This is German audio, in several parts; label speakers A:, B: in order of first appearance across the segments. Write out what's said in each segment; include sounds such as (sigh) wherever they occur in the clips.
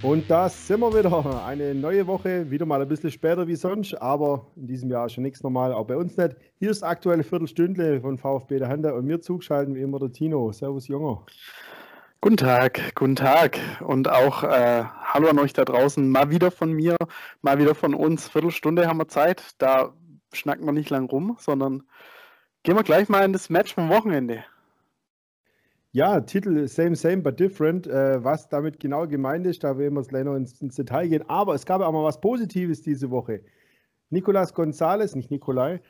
A: Und da sind wir wieder. Eine neue Woche, wieder mal ein bisschen später wie sonst, aber in diesem Jahr schon nichts normal, auch bei uns nicht. Hier ist aktuelle Viertelstündle von VfB der Hande und mir zugeschalten wie immer der Tino. Servus, Junger.
B: Guten Tag, guten Tag und auch äh, hallo an euch da draußen. Mal wieder von mir, mal wieder von uns. Viertelstunde haben wir Zeit. Da schnacken wir nicht lang rum, sondern gehen wir gleich mal in das Match vom Wochenende.
A: Ja, Titel Same, Same, but Different. Äh, was damit genau gemeint ist, da werden wir gleich noch ins, ins, Detail gehen. Aber es gab auch mal was Positives diese Woche. Nicolas Gonzalez, nicht Nikolai,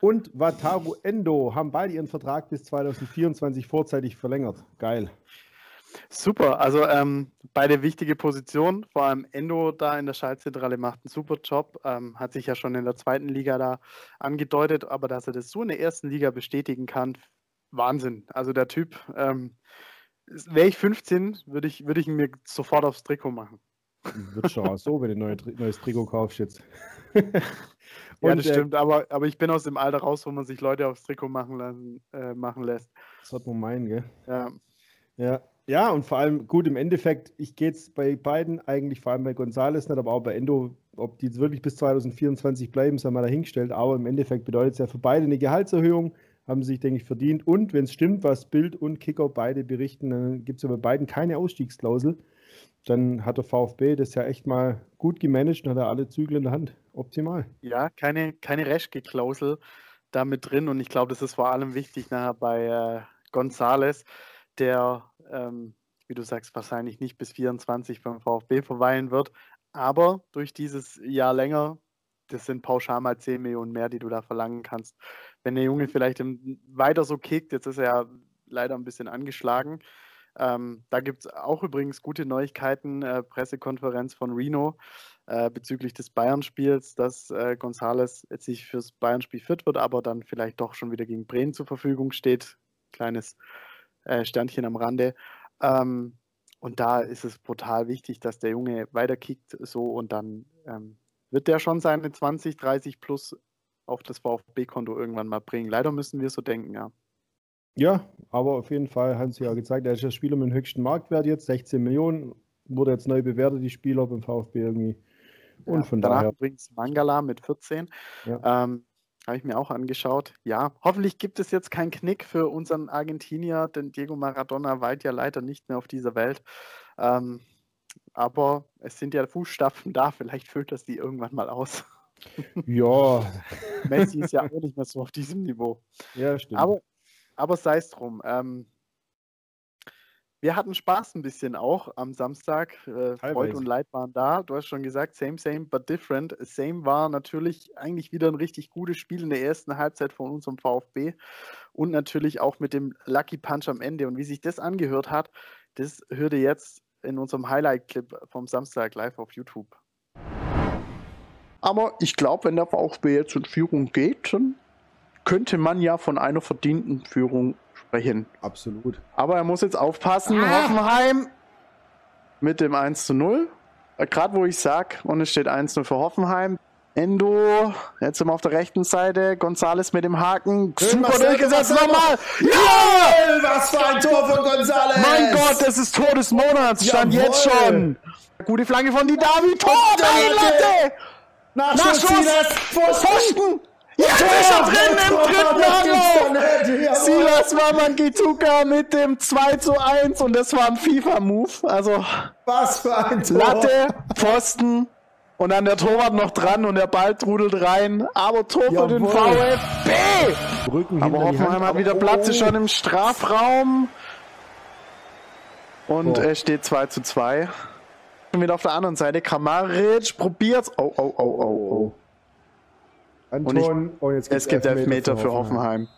A: und Wataru Endo haben beide ihren Vertrag bis 2024 vorzeitig verlängert. Geil.
B: Super, also ähm, beide wichtige Positionen, vor allem Endo da in der Schaltzentrale macht einen super Job, ähm, hat sich ja schon in der zweiten Liga da angedeutet, aber dass er das so in der ersten Liga bestätigen kann, Wahnsinn. Also der Typ, ähm, wäre ich 15, würde ich, würd ich ihn mir sofort aufs Trikot machen.
A: Wird schon auch so, wenn du ein neues Trikot kaufst jetzt. (laughs)
B: ja, das äh, stimmt, aber, aber ich bin aus dem Alter raus, wo man sich Leute aufs Trikot machen, lassen, äh, machen lässt.
A: Das hat man meinen, gell?
B: Ja.
A: Ja, ja, und vor allem, gut, im Endeffekt, ich gehe jetzt bei beiden eigentlich, vor allem bei Gonzales nicht, aber auch bei Endo, ob die jetzt wirklich bis 2024 bleiben, sei mal dahingestellt. Aber im Endeffekt bedeutet es ja für beide eine Gehaltserhöhung haben sie sich, denke ich, verdient. Und wenn es stimmt, was Bild und Kicker beide berichten, dann gibt es ja bei beiden keine Ausstiegsklausel. Dann hat der VfB das ja echt mal gut gemanagt und hat er alle Zügel in der Hand. Optimal.
B: Ja, keine, keine Reschke-Klausel da mit drin. Und ich glaube, das ist vor allem wichtig nachher bei äh, Gonzales, der, ähm, wie du sagst, wahrscheinlich nicht bis 24 beim VfB verweilen wird. Aber durch dieses Jahr länger, das sind pauschal mal 10 Millionen mehr, die du da verlangen kannst wenn der Junge vielleicht weiter so kickt, jetzt ist er ja leider ein bisschen angeschlagen. Ähm, da gibt es auch übrigens gute Neuigkeiten, äh, Pressekonferenz von Reno äh, bezüglich des Bayern-Spiels, dass äh, Gonzales jetzt nicht fürs Bayern-Spiel fit wird, aber dann vielleicht doch schon wieder gegen Bremen zur Verfügung steht. Kleines äh, Sternchen am Rande. Ähm, und da ist es brutal wichtig, dass der Junge weiterkickt so und dann ähm, wird der schon seine 20, 30 plus auf das VfB-Konto irgendwann mal bringen. Leider müssen wir so denken, ja.
A: Ja, aber auf jeden Fall haben sie ja gezeigt, er ist der Spieler mit dem höchsten Marktwert jetzt, 16 Millionen, wurde jetzt neu bewertet, die Spieler beim VfB irgendwie.
B: Und ja, von daher. übrigens Mangala mit 14. Ja. Ähm, habe ich mir auch angeschaut. Ja, hoffentlich gibt es jetzt keinen Knick für unseren Argentinier, denn Diego Maradona weilt ja leider nicht mehr auf dieser Welt. Ähm, aber es sind ja Fußstapfen (laughs) da, vielleicht füllt das die irgendwann mal aus.
A: Ja. (laughs)
B: Messi ist ja auch nicht mehr so auf diesem Niveau.
A: Ja, stimmt.
B: Aber, aber sei es drum. Ähm, wir hatten Spaß ein bisschen auch am Samstag. Äh, Freude und Leid waren da. Du hast schon gesagt, same, same, but different. Same war natürlich eigentlich wieder ein richtig gutes Spiel in der ersten Halbzeit von unserem VfB und natürlich auch mit dem Lucky Punch am Ende. Und wie sich das angehört hat, das hört ihr jetzt in unserem Highlight-Clip vom Samstag live auf YouTube.
C: Aber ich glaube, wenn der VfB jetzt in Führung geht, dann könnte man ja von einer verdienten Führung sprechen.
A: Absolut.
C: Aber er muss jetzt aufpassen. Ah! Hoffenheim mit dem 1 zu 0. Äh, Gerade wo ich sag, und es steht 1 0 für Hoffenheim. Endo, jetzt sind wir auf der rechten Seite. Gonzales mit dem Haken.
A: Schön, Super durchgesetzt nochmal. Ja! Was für ein Tor von Gonzales!
C: Mein Gott, das ist Tor des Monats. Stand Jawohl. jetzt schon. Gute Flanke von die Davi. Tor, Latte!
A: Nachschuss, Silas,
C: Pfosten! Ja, Tor, ist er drin im dritten Anlauf! Silas Wamangituka mit dem 2 zu 1 und das war ein FIFA-Move. Also,
A: was für ein Tor!
C: Latte, Pfosten und dann der Torwart noch dran und der Ball trudelt rein. Aber Tor für den VfB! Brücken Aber Hoffenheim hat wieder Platz oh. schon im Strafraum. Und oh. es steht 2 zu 2 wieder auf der anderen Seite. Kramaric probiert. Oh, oh, oh, oh, oh.
A: Anton, ich, oh,
C: jetzt es gibt Elfmeter für Hoffenheim.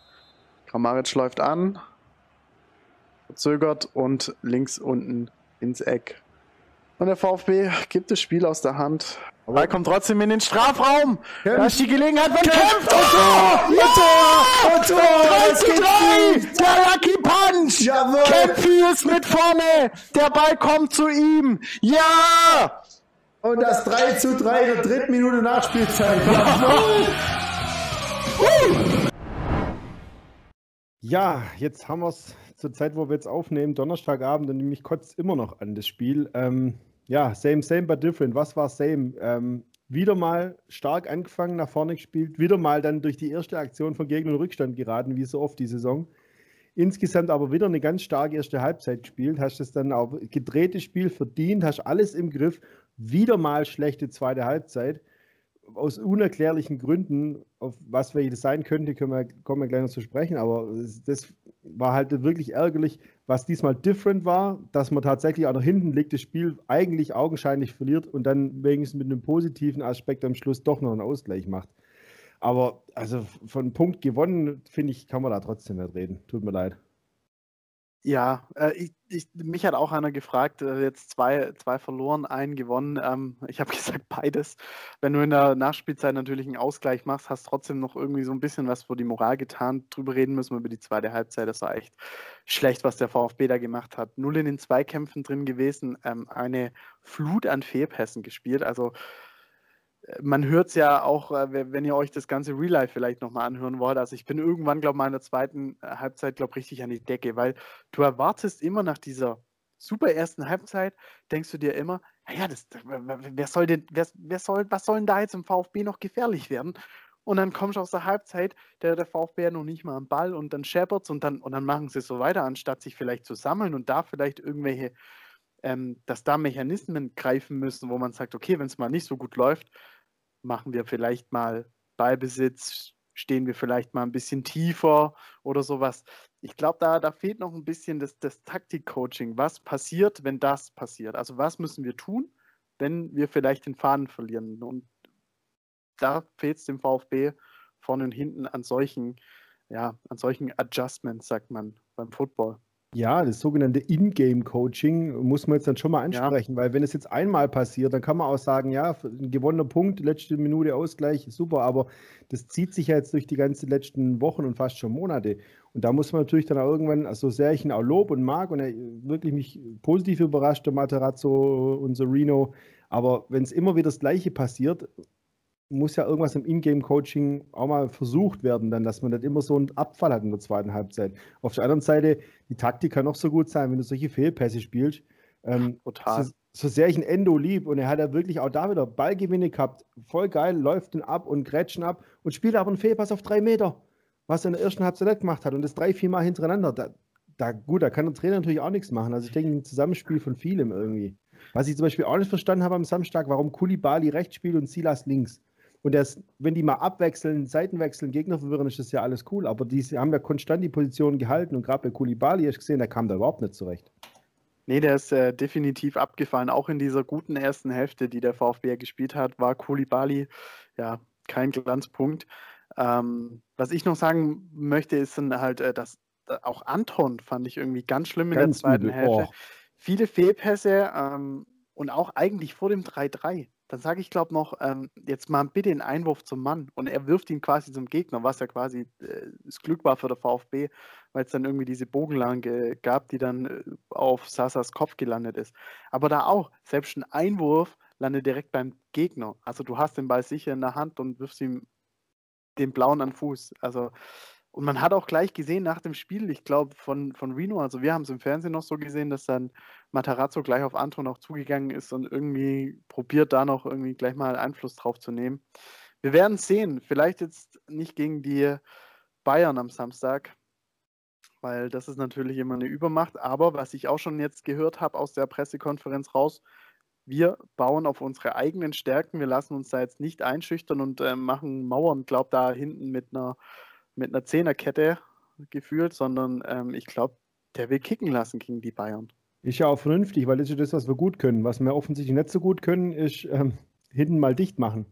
C: Kramaric läuft an, verzögert und links unten ins Eck. Und der VfB gibt das Spiel aus der Hand. Aber er kommt trotzdem in den Strafraum. Kämpft. Da ist die Gelegenheit von Kämpft. Und Tor! Ja! Tor! Und Tor! 3 zu 3! Der Lucky Punch! Jawohl! Kempfi ist mit vorne! Der Ball kommt zu ihm! Ja!
A: Und das 3 zu 3 in der dritten Minute Nachspielzeit. Ja, jetzt haben wir es zur Zeit, wo wir jetzt aufnehmen, Donnerstagabend, und mich kotzt immer noch an das Spiel. Ähm, ja, same, same, but different. Was war same? Ähm, wieder mal stark angefangen, nach vorne gespielt, wieder mal dann durch die erste Aktion von Gegner in Rückstand geraten, wie so oft die Saison. Insgesamt aber wieder eine ganz starke erste Halbzeit gespielt, hast das dann auch gedrehtes Spiel verdient, hast alles im Griff, wieder mal schlechte zweite Halbzeit. Aus unerklärlichen Gründen, auf was welche sein könnte, können wir, kommen wir gleich noch zu sprechen, aber das war halt wirklich ärgerlich, was diesmal different war, dass man tatsächlich auch nach hinten liegt, das Spiel eigentlich augenscheinlich verliert und dann wenigstens mit einem positiven Aspekt am Schluss doch noch einen Ausgleich macht. Aber also von Punkt gewonnen, finde ich, kann man da trotzdem nicht reden. Tut mir leid.
B: Ja, äh, ich, ich, mich hat auch einer gefragt, äh, jetzt zwei, zwei verloren, einen gewonnen. Ähm, ich habe (laughs) gesagt, beides. Wenn du in der Nachspielzeit natürlich einen Ausgleich machst, hast trotzdem noch irgendwie so ein bisschen was für die Moral getan. Drüber reden müssen wir über die zweite Halbzeit. Das war echt schlecht, was der VfB da gemacht hat. Null in den Zweikämpfen drin gewesen, ähm, eine Flut an Fehlpässen gespielt. Also man hört es ja auch, äh, wenn ihr euch das ganze Real Life vielleicht nochmal anhören wollt. Also ich bin irgendwann, glaube ich, mal in der zweiten äh, Halbzeit, glaube richtig an die Decke, weil du erwartest immer nach dieser super ersten Halbzeit, denkst du dir immer, naja, das, wer soll denn, wer, wer soll, was soll denn da jetzt im VfB noch gefährlich werden? Und dann kommst du aus der Halbzeit, der, der VfB ja noch nicht mal am Ball und dann scheppert's und dann, und dann machen sie es so weiter, anstatt sich vielleicht zu sammeln und da vielleicht irgendwelche, ähm, dass da Mechanismen greifen müssen, wo man sagt, okay, wenn es mal nicht so gut läuft, machen wir vielleicht mal Ballbesitz, stehen wir vielleicht mal ein bisschen tiefer oder sowas. Ich glaube, da, da fehlt noch ein bisschen das, das Taktik-Coaching. Was passiert, wenn das passiert? Also was müssen wir tun, wenn wir vielleicht den Faden verlieren? Und da fehlt es dem VfB vorne und hinten an solchen, ja, an solchen Adjustments, sagt man beim Football.
A: Ja, das sogenannte In-Game-Coaching muss man jetzt dann schon mal ansprechen, ja. weil wenn es jetzt einmal passiert, dann kann man auch sagen, ja, ein gewonnener Punkt, letzte Minute Ausgleich, super, aber das zieht sich ja jetzt durch die ganzen letzten Wochen und fast schon Monate. Und da muss man natürlich dann auch irgendwann, also sehr ich ihn auch lob und mag und er wirklich mich positiv überrascht, der Materazzo und Reno, aber wenn es immer wieder das Gleiche passiert, muss ja irgendwas im Ingame-Coaching auch mal versucht werden, dann, dass man nicht immer so einen Abfall hat in der zweiten Halbzeit. Auf der anderen Seite, die Taktik kann noch so gut sein, wenn du solche Fehlpässe spielst. Ähm, Total. So, so, sehr ich ein Endo lieb und er hat ja wirklich auch da wieder Ballgewinne gehabt, voll geil, läuft den ab und grätschen ab und spielt aber einen Fehlpass auf drei Meter, was er in der ersten Halbzeit nicht gemacht hat und das drei, vier Mal hintereinander. Da, da, gut, da kann der Trainer natürlich auch nichts machen. Also ich denke, ein Zusammenspiel von vielem irgendwie. Was ich zum Beispiel auch nicht verstanden habe am Samstag, warum Kulibali rechts spielt und Silas links. Und das, wenn die mal abwechseln, Seiten wechseln, Gegner verwirren, ist das ja alles cool. Aber die haben ja konstant die Position gehalten. Und gerade bei Kulibali, hast du gesehen, der kam da überhaupt nicht zurecht.
B: Nee, der ist äh, definitiv abgefallen. Auch in dieser guten ersten Hälfte, die der VfB gespielt hat, war Kulibali ja kein Glanzpunkt. Ähm, was ich noch sagen möchte, ist dann halt, äh, dass äh, auch Anton fand ich irgendwie ganz schlimm in ganz der zweiten übel. Hälfte. Oh. Viele Fehlpässe ähm, und auch eigentlich vor dem 3-3. Dann sage ich, glaube noch, ähm, jetzt mal bitte den Einwurf zum Mann. Und er wirft ihn quasi zum Gegner, was ja quasi äh, das Glück war für der VfB, weil es dann irgendwie diese Bogenlange gab, die dann äh, auf Sasas Kopf gelandet ist. Aber da auch, selbst ein Einwurf landet direkt beim Gegner. Also du hast den Ball sicher in der Hand und wirfst ihm den blauen an Fuß. Also und man hat auch gleich gesehen nach dem Spiel, ich glaube von, von Reno, also wir haben es im Fernsehen noch so gesehen, dass dann Matarazzo gleich auf Anton auch zugegangen ist und irgendwie probiert da noch irgendwie gleich mal Einfluss drauf zu nehmen. Wir werden sehen, vielleicht jetzt nicht gegen die Bayern am Samstag, weil das ist natürlich immer eine Übermacht, aber was ich auch schon jetzt gehört habe aus der Pressekonferenz raus, wir bauen auf unsere eigenen Stärken, wir lassen uns da jetzt nicht einschüchtern und äh, machen Mauern, glaube da hinten mit einer mit einer Zehnerkette gefühlt, sondern ähm, ich glaube, der will kicken lassen gegen die Bayern.
A: Ist ja auch vernünftig, weil das ist das, was wir gut können. Was wir offensichtlich nicht so gut können, ist ähm, hinten mal dicht machen.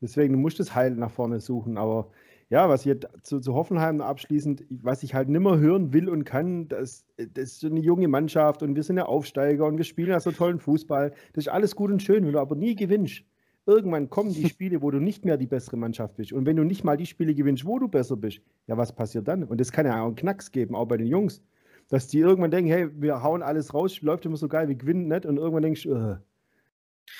A: Deswegen musst du das Heil nach vorne suchen. Aber ja, was ich zu, zu Hoffenheim abschließend, was ich halt nimmer hören will und kann, das, das ist eine junge Mannschaft und wir sind ja Aufsteiger und wir spielen ja so tollen Fußball. Das ist alles gut und schön, wenn du aber nie gewinnst irgendwann kommen die (laughs) Spiele, wo du nicht mehr die bessere Mannschaft bist. Und wenn du nicht mal die Spiele gewinnst, wo du besser bist, ja, was passiert dann? Und das kann ja auch einen Knacks geben, auch bei den Jungs. Dass die irgendwann denken, hey, wir hauen alles raus, läuft immer so geil, wir gewinnen nicht. Und irgendwann denkst du, uh,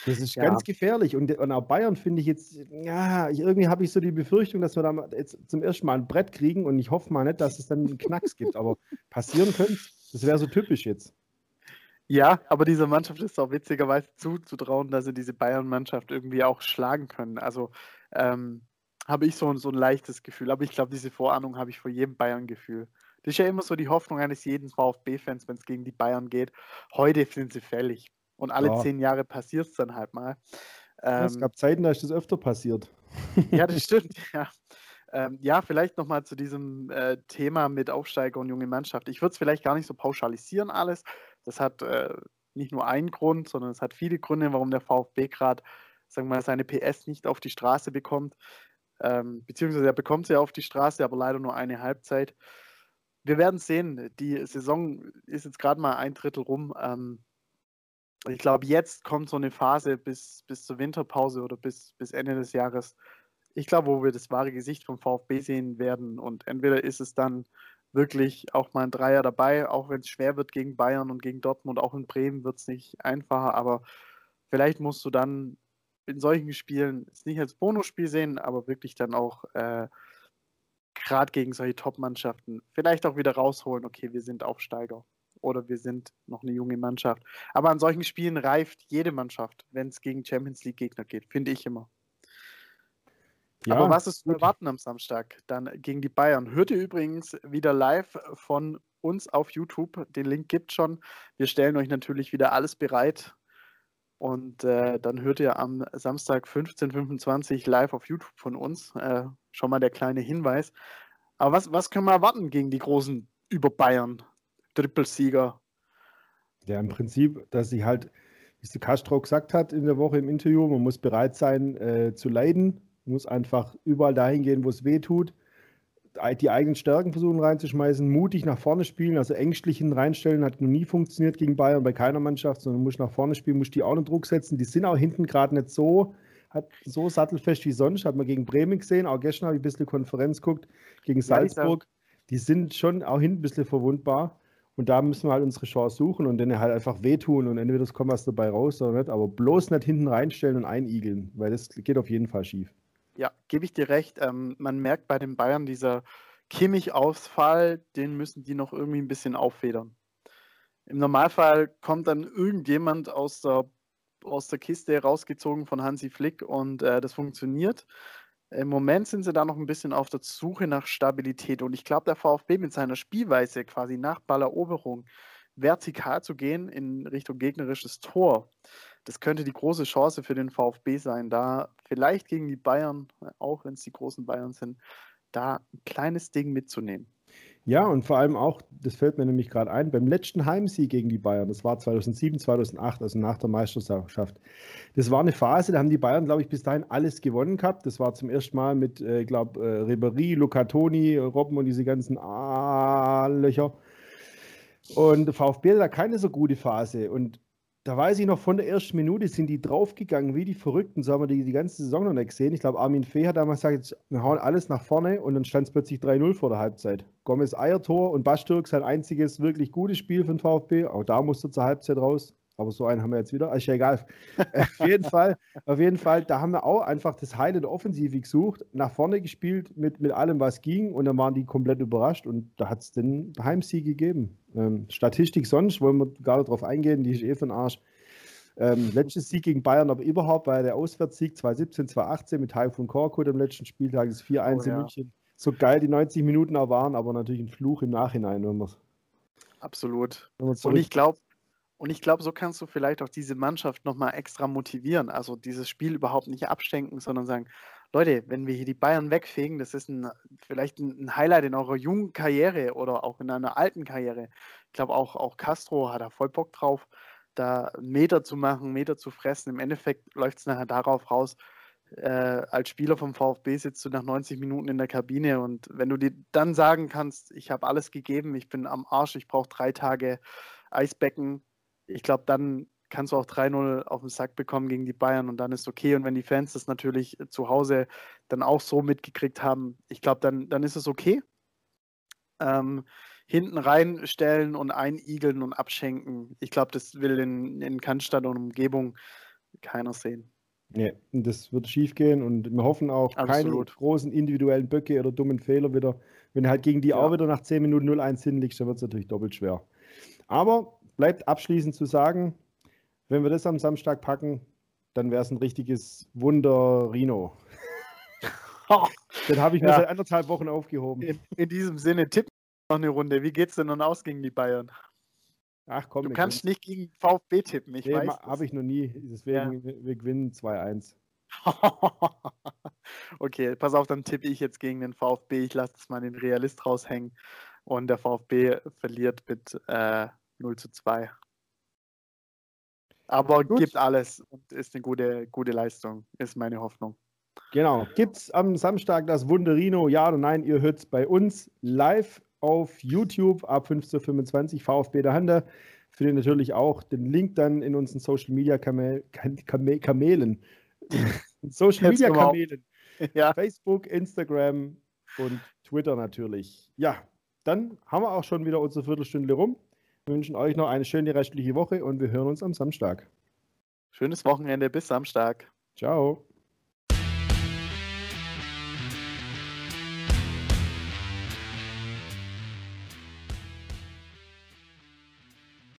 A: das ist ja. ganz gefährlich. Und, und auch Bayern finde ich jetzt, ja, ich, irgendwie habe ich so die Befürchtung, dass wir da jetzt zum ersten Mal ein Brett kriegen. Und ich hoffe mal nicht, dass es dann einen Knacks gibt. Aber passieren könnte, das wäre so typisch jetzt.
B: Ja, aber dieser Mannschaft ist auch witzigerweise zuzutrauen, dass sie diese Bayern-Mannschaft irgendwie auch schlagen können. Also ähm, habe ich so, so ein leichtes Gefühl. Aber ich glaube, diese Vorahnung habe ich vor jedem Bayern-Gefühl. Das ist ja immer so die Hoffnung eines jeden VfB-Fans, wenn es gegen die Bayern geht. Heute sind sie fällig. Und alle ja. zehn Jahre passiert es dann halt mal.
A: Ähm, es gab Zeiten, da ist das öfter passiert. (laughs)
B: Ja, das (laughs) stimmt, ja. Ähm, ja, vielleicht nochmal zu diesem äh, Thema mit Aufsteiger und junge Mannschaft. Ich würde es vielleicht gar nicht so pauschalisieren alles, das hat äh, nicht nur einen Grund, sondern es hat viele Gründe, warum der VfB gerade, sagen wir mal, seine PS nicht auf die Straße bekommt. Ähm, beziehungsweise er bekommt sie auf die Straße, aber leider nur eine Halbzeit. Wir werden sehen. Die Saison ist jetzt gerade mal ein Drittel rum. Ähm, ich glaube, jetzt kommt so eine Phase bis, bis zur Winterpause oder bis, bis Ende des Jahres. Ich glaube, wo wir das wahre Gesicht vom VfB sehen werden. Und entweder ist es dann wirklich auch mal ein Dreier dabei, auch wenn es schwer wird gegen Bayern und gegen Dortmund, auch in Bremen wird es nicht einfacher, aber vielleicht musst du dann in solchen Spielen es nicht als Bonusspiel sehen, aber wirklich dann auch äh, gerade gegen solche Top-Mannschaften vielleicht auch wieder rausholen, okay, wir sind Aufsteiger oder wir sind noch eine junge Mannschaft. Aber an solchen Spielen reift jede Mannschaft, wenn es gegen Champions League-Gegner geht, finde ich immer. Ja, Aber was ist zu erwarten am Samstag dann gegen die Bayern? Hört ihr übrigens wieder live von uns auf YouTube. Den Link gibt schon. Wir stellen euch natürlich wieder alles bereit. Und äh, dann hört ihr am Samstag 15.25 live auf YouTube von uns. Äh, schon mal der kleine Hinweis. Aber was, was können wir erwarten gegen die großen über Bayern? Trippelsieger.
A: Ja, im Prinzip, dass sie halt, wie es Castro gesagt hat in der Woche im Interview, man muss bereit sein äh, zu leiden muss einfach überall dahin gehen, wo es weh tut. Die eigenen Stärken versuchen reinzuschmeißen, mutig nach vorne spielen, also ängstlich hin reinstellen, hat noch nie funktioniert gegen Bayern bei keiner Mannschaft, sondern muss nach vorne spielen, muss die auch einen Druck setzen. Die sind auch hinten gerade nicht so, hat so sattelfest wie sonst, hat man gegen Bremen gesehen, auch gestern habe ich ein bisschen Konferenz geguckt, gegen Salzburg. Die sind schon auch hinten ein bisschen verwundbar. Und da müssen wir halt unsere Chance suchen und denen halt einfach wehtun und entweder es kommt was dabei raus oder nicht, aber bloß nicht hinten reinstellen und einigeln, weil das geht auf jeden Fall schief.
B: Ja, gebe ich dir recht. Ähm, man merkt bei den Bayern, dieser Kimmich-Ausfall, den müssen die noch irgendwie ein bisschen auffedern. Im Normalfall kommt dann irgendjemand aus der, aus der Kiste rausgezogen von Hansi Flick und äh, das funktioniert. Im Moment sind sie da noch ein bisschen auf der Suche nach Stabilität und ich glaube, der VfB mit seiner Spielweise quasi nach Balleroberung vertikal zu gehen in Richtung gegnerisches Tor, das könnte die große Chance für den VfB sein, da vielleicht gegen die Bayern, auch wenn es die großen Bayern sind, da ein kleines Ding mitzunehmen.
A: Ja, und vor allem auch, das fällt mir nämlich gerade ein, beim letzten Heimsieg gegen die Bayern, das war 2007, 2008, also nach der Meisterschaft. Das war eine Phase, da haben die Bayern, glaube ich, bis dahin alles gewonnen gehabt. Das war zum ersten Mal mit, äh, glaube äh, Luca Toni, Robben und diese ganzen A-Löcher. Und der VfB hat da keine so gute Phase. Und da weiß ich noch, von der ersten Minute sind die draufgegangen wie die Verrückten. So haben wir die, die ganze Saison noch nicht gesehen. Ich glaube, Armin Fee hat damals gesagt, wir hauen alles nach vorne und dann stand es plötzlich 3-0 vor der Halbzeit. Gomez Eiertor und Bastürk sein einziges wirklich gutes Spiel den VfB. Auch da musste zur Halbzeit raus. Aber so einen haben wir jetzt wieder. Ist ja egal. auf jeden Fall, auf jeden Fall, da haben wir auch einfach das Heil in der Offensive gesucht, nach vorne gespielt mit, mit allem, was ging. Und dann waren die komplett überrascht. Und da hat es den Heimsieg gegeben. Ähm, Statistik sonst, wollen wir gar nicht drauf eingehen, die ist eh für den Arsch. Ähm, letztes Sieg gegen Bayern, aber überhaupt war der Auswärtssieg 2017, 2018 mit Taifun Korkut am letzten Spieltag, das 4-1 oh, in ja. München. So geil die 90 Minuten auch waren, aber natürlich ein Fluch im Nachhinein, wenn man
B: Absolut. Und ich glaube, und ich glaube, so kannst du vielleicht auch diese Mannschaft nochmal extra motivieren. Also dieses Spiel überhaupt nicht abstenken, sondern sagen, Leute, wenn wir hier die Bayern wegfegen, das ist ein, vielleicht ein Highlight in eurer jungen Karriere oder auch in einer alten Karriere. Ich glaube, auch, auch Castro hat da voll Bock drauf, da Meter zu machen, Meter zu fressen. Im Endeffekt läuft es nachher darauf raus, äh, als Spieler vom VfB sitzt du nach 90 Minuten in der Kabine und wenn du dir dann sagen kannst, ich habe alles gegeben, ich bin am Arsch, ich brauche drei Tage Eisbecken, ich glaube, dann kannst du auch 3-0 auf den Sack bekommen gegen die Bayern und dann ist okay. Und wenn die Fans das natürlich zu Hause dann auch so mitgekriegt haben, ich glaube, dann, dann ist es okay. Ähm, hinten reinstellen und einigeln und abschenken. Ich glaube, das will in, in Cannstatt und Umgebung keiner sehen.
A: Nee, das wird schief gehen und wir hoffen auch Absolut. keine großen individuellen Böcke oder dummen Fehler wieder. Wenn du halt gegen die ja. auch wieder nach 10 Minuten 0-1 hinlegst, dann wird es natürlich doppelt schwer. Aber bleibt abschließend zu sagen, wenn wir das am Samstag packen, dann wäre es ein richtiges Wunder Rino. (laughs) Den habe ich mir ja. seit anderthalb Wochen aufgehoben.
B: In, in diesem Sinne, tipp noch eine Runde. Wie geht es denn nun aus gegen die Bayern?
A: Ach komm,
B: du kannst nicht gegen VfB tippen, ich nee, weiß.
A: Habe ich noch nie. Deswegen, ja. wir, gewinnen 2-1. (laughs)
B: okay, pass auf, dann tippe ich jetzt gegen den VfB. Ich lasse mal den Realist raushängen. Und der VfB verliert mit äh, 0 zu 2. Aber Gut. gibt alles und ist eine gute, gute Leistung, ist meine Hoffnung.
A: Genau. Gibt es am Samstag das Wunderino? Ja oder nein? Ihr hört es bei uns live auf YouTube ab 15.25 Uhr VfB der Hande. Findet natürlich auch den Link dann in unseren Social Media Kamel, Kamel, Kamelen. (laughs) Social Media Kamelen. (laughs) Ja. Facebook, Instagram und Twitter natürlich. Ja, dann haben wir auch schon wieder unsere Viertelstunde rum. Wir wünschen euch noch eine schöne restliche Woche und wir hören uns am Samstag.
B: Schönes Wochenende, bis Samstag.
A: Ciao.